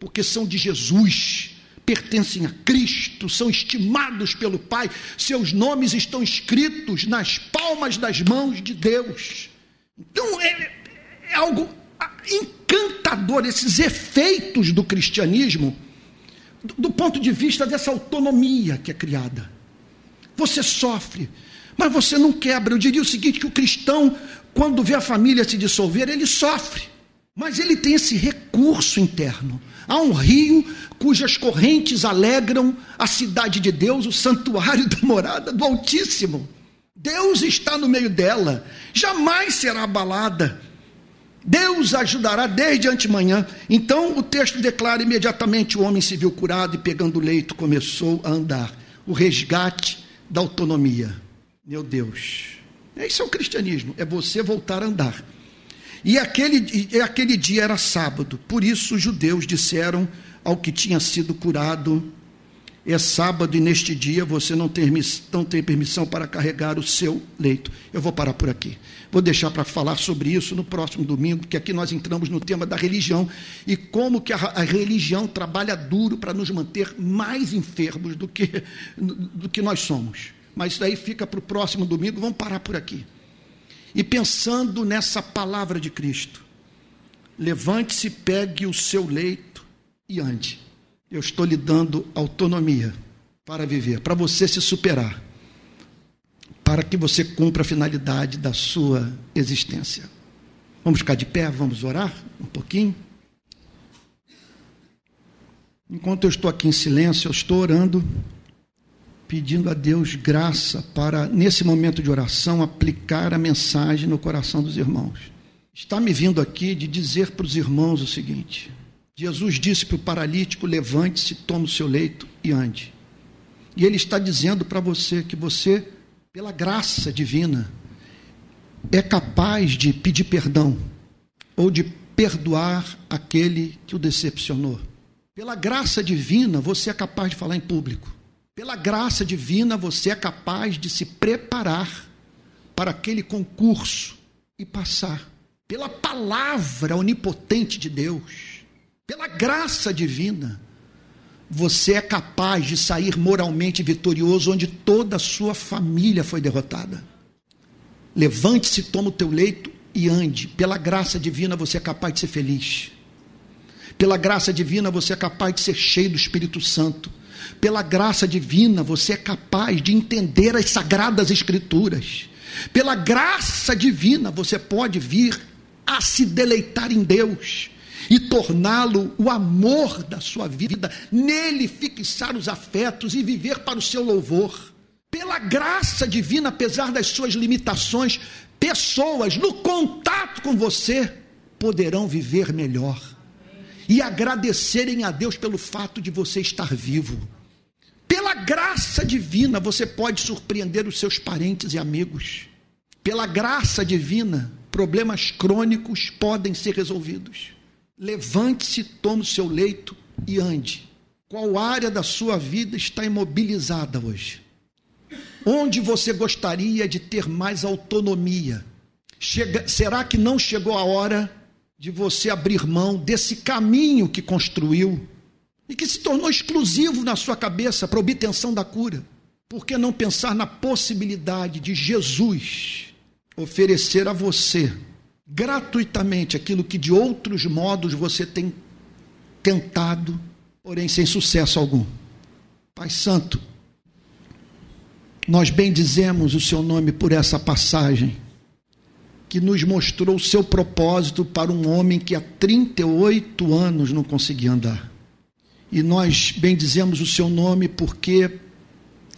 S1: porque são de Jesus pertencem a Cristo, são estimados pelo Pai, seus nomes estão escritos nas palmas das mãos de Deus. Então é, é algo esses efeitos do cristianismo, do ponto de vista dessa autonomia que é criada. Você sofre, mas você não quebra. Eu diria o seguinte: que o cristão, quando vê a família se dissolver, ele sofre, mas ele tem esse recurso interno. Há um rio cujas correntes alegram a cidade de Deus, o santuário da morada do Altíssimo. Deus está no meio dela, jamais será abalada. Deus ajudará desde antemanhã. Então o texto declara imediatamente: o homem se viu curado e, pegando o leito, começou a andar. O resgate da autonomia. Meu Deus, isso é o cristianismo: é você voltar a andar. E aquele, aquele dia era sábado, por isso os judeus disseram ao que tinha sido curado: É sábado e neste dia você não tem, não tem permissão para carregar o seu leito. Eu vou parar por aqui. Vou deixar para falar sobre isso no próximo domingo, porque aqui nós entramos no tema da religião e como que a, a religião trabalha duro para nos manter mais enfermos do que, do que nós somos. Mas isso aí fica para o próximo domingo, vamos parar por aqui. E pensando nessa palavra de Cristo, levante-se, pegue o seu leito e ande. Eu estou lhe dando autonomia para viver, para você se superar, para que você cumpra a finalidade da sua existência. Vamos ficar de pé, vamos orar um pouquinho. Enquanto eu estou aqui em silêncio, eu estou orando pedindo a Deus graça para, nesse momento de oração, aplicar a mensagem no coração dos irmãos. Está me vindo aqui de dizer para os irmãos o seguinte: Jesus disse para o paralítico: levante-se, tome o seu leito e ande. E ele está dizendo para você que você, pela graça divina, é capaz de pedir perdão ou de perdoar aquele que o decepcionou. Pela graça divina, você é capaz de falar em público. Pela graça divina, você é capaz de se preparar para aquele concurso e passar. Pela palavra onipotente de Deus, pela graça divina, você é capaz de sair moralmente vitorioso onde toda a sua família foi derrotada. Levante-se, toma o teu leito e ande. Pela graça divina, você é capaz de ser feliz. Pela graça divina, você é capaz de ser cheio do Espírito Santo. Pela graça divina, você é capaz de entender as sagradas escrituras. Pela graça divina, você pode vir a se deleitar em Deus e torná-lo o amor da sua vida, nele fixar os afetos e viver para o seu louvor. Pela graça divina, apesar das suas limitações, pessoas no contato com você poderão viver melhor e agradecerem a Deus pelo fato de você estar vivo. Pela graça divina, você pode surpreender os seus parentes e amigos. Pela graça divina, problemas crônicos podem ser resolvidos. Levante-se, tome o seu leito e ande. Qual área da sua vida está imobilizada hoje? Onde você gostaria de ter mais autonomia? Chega, será que não chegou a hora de você abrir mão desse caminho que construiu e que se tornou exclusivo na sua cabeça para obtenção da cura? Por que não pensar na possibilidade de Jesus oferecer a você gratuitamente aquilo que de outros modos você tem tentado, porém sem sucesso algum? Pai Santo, nós bendizemos o seu nome por essa passagem que nos mostrou o seu propósito para um homem que há 38 anos não conseguia andar. E nós bendizemos o seu nome porque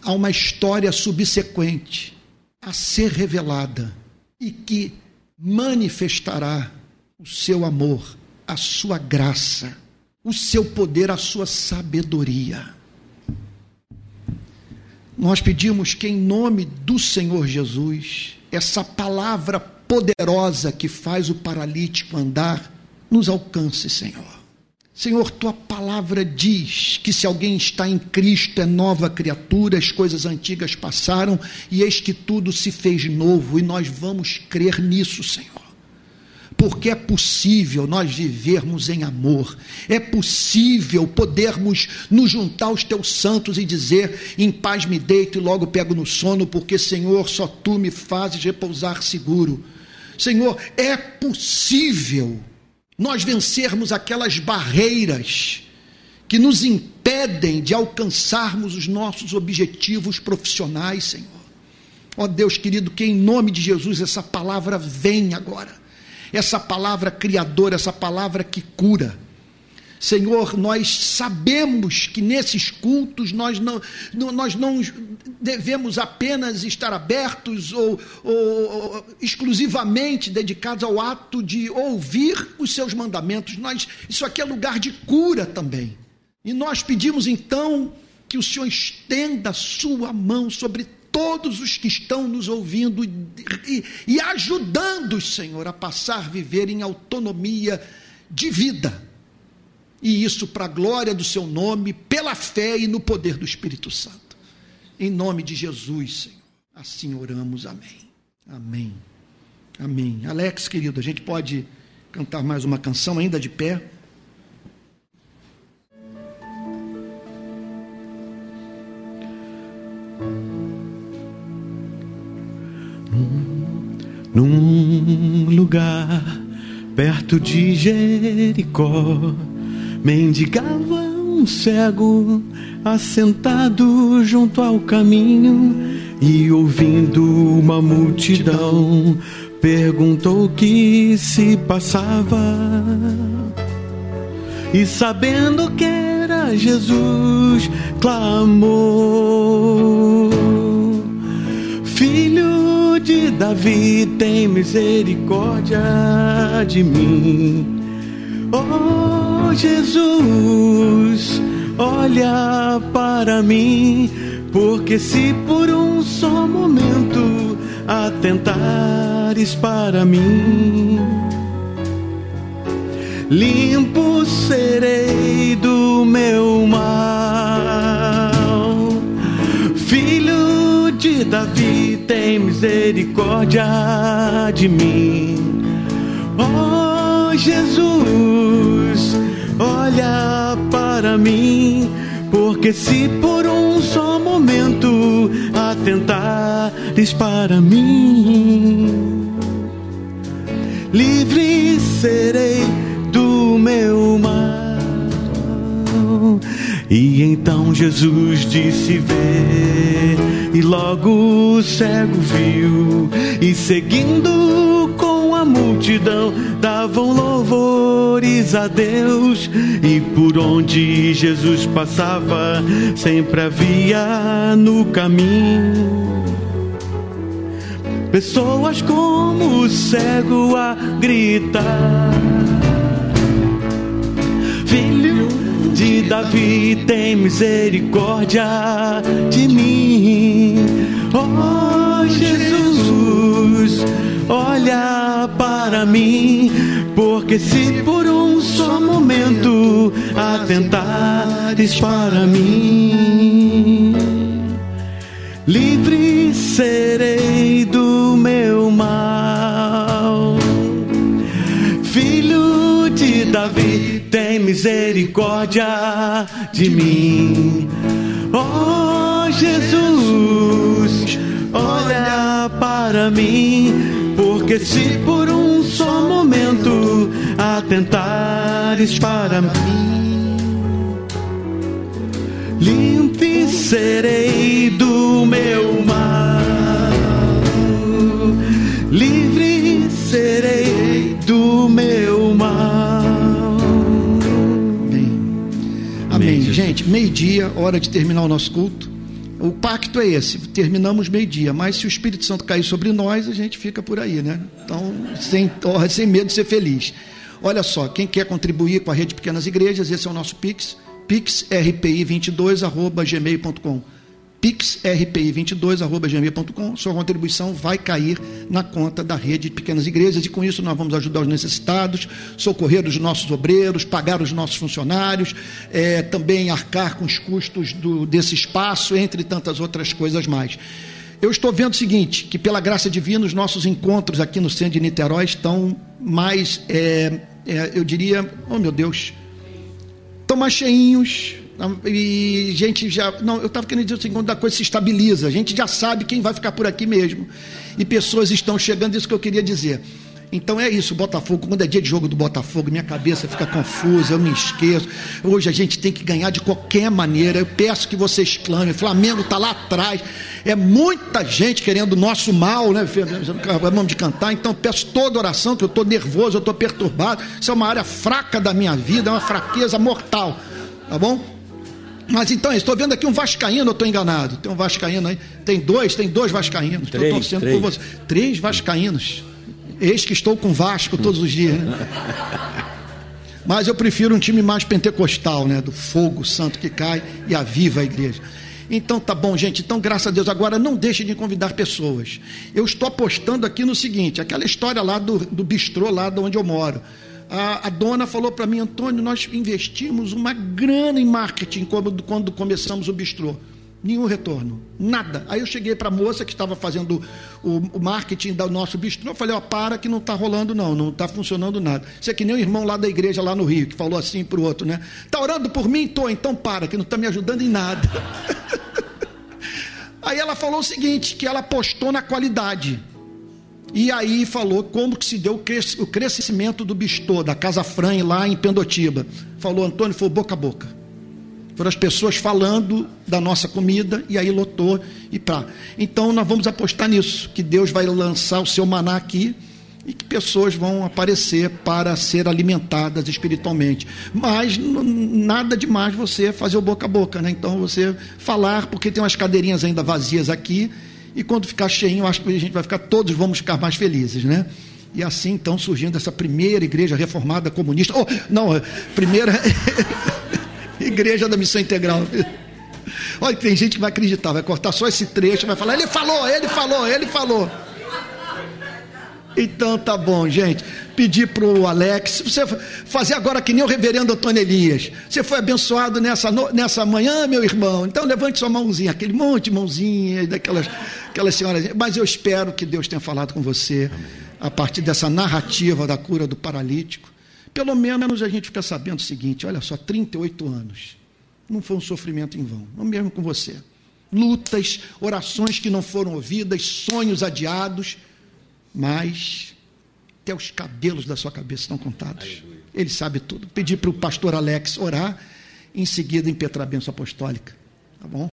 S1: há uma história subsequente a ser revelada e que manifestará o seu amor, a sua graça, o seu poder, a sua sabedoria. Nós pedimos que, em nome do Senhor Jesus, essa palavra poderosa que faz o paralítico andar nos alcance, Senhor. Senhor, tua palavra diz que se alguém está em Cristo é nova criatura, as coisas antigas passaram e eis que tudo se fez novo, e nós vamos crer nisso, Senhor. Porque é possível nós vivermos em amor, é possível podermos nos juntar aos teus santos e dizer: em paz me deito e logo pego no sono, porque, Senhor, só tu me fazes repousar seguro. Senhor, é possível nós vencermos aquelas barreiras que nos impedem de alcançarmos os nossos objetivos profissionais, Senhor. Ó oh Deus querido, que em nome de Jesus essa palavra vem agora, essa palavra criadora, essa palavra que cura Senhor, nós sabemos que nesses cultos nós não, nós não devemos apenas estar abertos ou, ou, exclusivamente dedicados ao ato de ouvir os seus mandamentos. Nós, isso aqui é lugar de cura também. E nós pedimos então que o Senhor estenda a sua mão sobre todos os que estão nos ouvindo e, e, e ajudando, Senhor, a passar a viver em autonomia de vida e isso para a glória do seu nome, pela fé e no poder do Espírito Santo. Em nome de Jesus, Senhor. Assim oramos. Amém. Amém. Amém. Alex, querido, a gente pode cantar mais uma canção ainda de pé?
S2: Num lugar perto de Jericó mendigava um cego assentado junto ao caminho e ouvindo uma multidão perguntou o que se passava. E sabendo que era Jesus clamou Filho de Davi tem misericórdia de mim. Oh Jesus, olha para mim, porque se por um só momento atentares para mim, limpo serei do meu mal. Filho de Davi, tem misericórdia de mim. Oh Jesus, olha para mim, porque se por um só momento atentares para mim, livre serei do meu mal. E então Jesus disse: Vê, e logo o cego viu, e seguindo multidão davam louvores a Deus, e por onde Jesus passava, sempre havia no caminho pessoas como o cego a gritar. De Davi, tem misericórdia de mim. Oh Jesus, olha para mim, porque se por um só momento atentares para mim, livre serei do meu mal. Filho de Davi, tem misericórdia de mim. Oh Jesus, olha para mim, porque se por um só momento atentares para mim, limpe serei do meu mal, livre serei do meu mal.
S1: Gente, meio-dia, hora de terminar o nosso culto. O pacto é esse, terminamos meio-dia, mas se o Espírito Santo cair sobre nós, a gente fica por aí, né? Então, sem, sem medo de ser feliz. Olha só, quem quer contribuir com a rede Pequenas Igrejas, esse é o nosso Pix, pixrpi22.gmail.com. pixrpi22.gmail.com, sua contribuição vai cair na conta da rede de pequenas igrejas e com isso nós vamos ajudar os necessitados, socorrer os nossos obreiros, pagar os nossos funcionários, é, também arcar com os custos do, desse espaço, entre tantas outras coisas mais. Eu estou vendo o seguinte, que pela graça divina os nossos encontros aqui no centro de Niterói estão mais, é, é, eu diria, oh meu Deus, estão mais cheinhos, e gente já. Não, eu estava querendo dizer o seguinte: quando a coisa se estabiliza, a gente já sabe quem vai ficar por aqui mesmo. E pessoas estão chegando, isso que eu queria dizer. Então é isso, Botafogo, quando é dia de jogo do Botafogo, minha cabeça fica confusa, eu me esqueço. Hoje a gente tem que ganhar de qualquer maneira. Eu peço que vocês clamem. Flamengo está lá atrás. É muita gente querendo o nosso mal, né? Acabamos de cantar. Então peço toda oração, que eu estou nervoso, eu estou perturbado. Isso é uma área fraca da minha vida, é uma fraqueza mortal. Tá bom? Mas então, estou vendo aqui um Vascaíno, eu estou enganado. Tem um Vascaíno aí. Tem dois, tem dois Vascaínos. Estou torcendo três. por você. Três Vascaínos. Eis que estou com Vasco todos os dias, né? Mas eu prefiro um time mais pentecostal, né? Do fogo santo que cai e aviva a igreja. Então tá bom, gente. Então, graças a Deus, agora não deixe de convidar pessoas. Eu estou apostando aqui no seguinte: aquela história lá do, do bistrô, lá de onde eu moro a, a dona falou para mim, Antônio, nós investimos uma grana em marketing quando, quando começamos o bistrô. Nenhum retorno, nada. Aí eu cheguei para a moça que estava fazendo o, o, marketing do nosso bistrô, falei, ó, para que não está rolando não, não está funcionando nada. Isso é que nem o irmão lá da igreja lá no Rio, que falou assim para o outro, né? Está orando por mim? Tô, então para, que não está me ajudando em nada. Aí ela falou o seguinte, que ela apostou na qualidade. E aí falou como que se deu o crescimento do Bistô, da Casa Fran, lá em Pendotiba. Falou, Antônio, foi boca a boca. Foram as pessoas falando da nossa comida e aí lotou e pá. Então nós vamos apostar nisso, que Deus vai lançar o seu maná aqui e que pessoas vão aparecer para ser alimentadas espiritualmente. Mas nada demais você fazer o boca a boca, né? Então você falar, porque tem umas cadeirinhas ainda vazias aqui e quando ficar cheinho, acho que a gente vai ficar, todos vamos ficar mais felizes, né? E assim, então, surgindo essa primeira igreja reformada comunista. Oh, não, é, primeira igreja da missão integral. Olha, tem gente que vai acreditar, vai cortar só esse trecho, vai falar, ele falou, ele falou, ele falou. Então tá bom, gente. Pedir para o Alex, você fazer agora que nem o reverendo Antônio Elias. Você foi abençoado nessa, nessa manhã, meu irmão. Então levante sua mãozinha, aquele monte de mãozinha, daquelas aquelas senhoras. Mas eu espero que Deus tenha falado com você a partir dessa narrativa da cura do paralítico. Pelo menos a gente fica sabendo o seguinte: olha só, 38 anos. Não foi um sofrimento em vão. Não mesmo com você. Lutas, orações que não foram ouvidas, sonhos adiados mas até os cabelos da sua cabeça estão contados. Ele sabe tudo. Pedi para o pastor Alex orar, em seguida impetrar a bênção apostólica. Tá bom?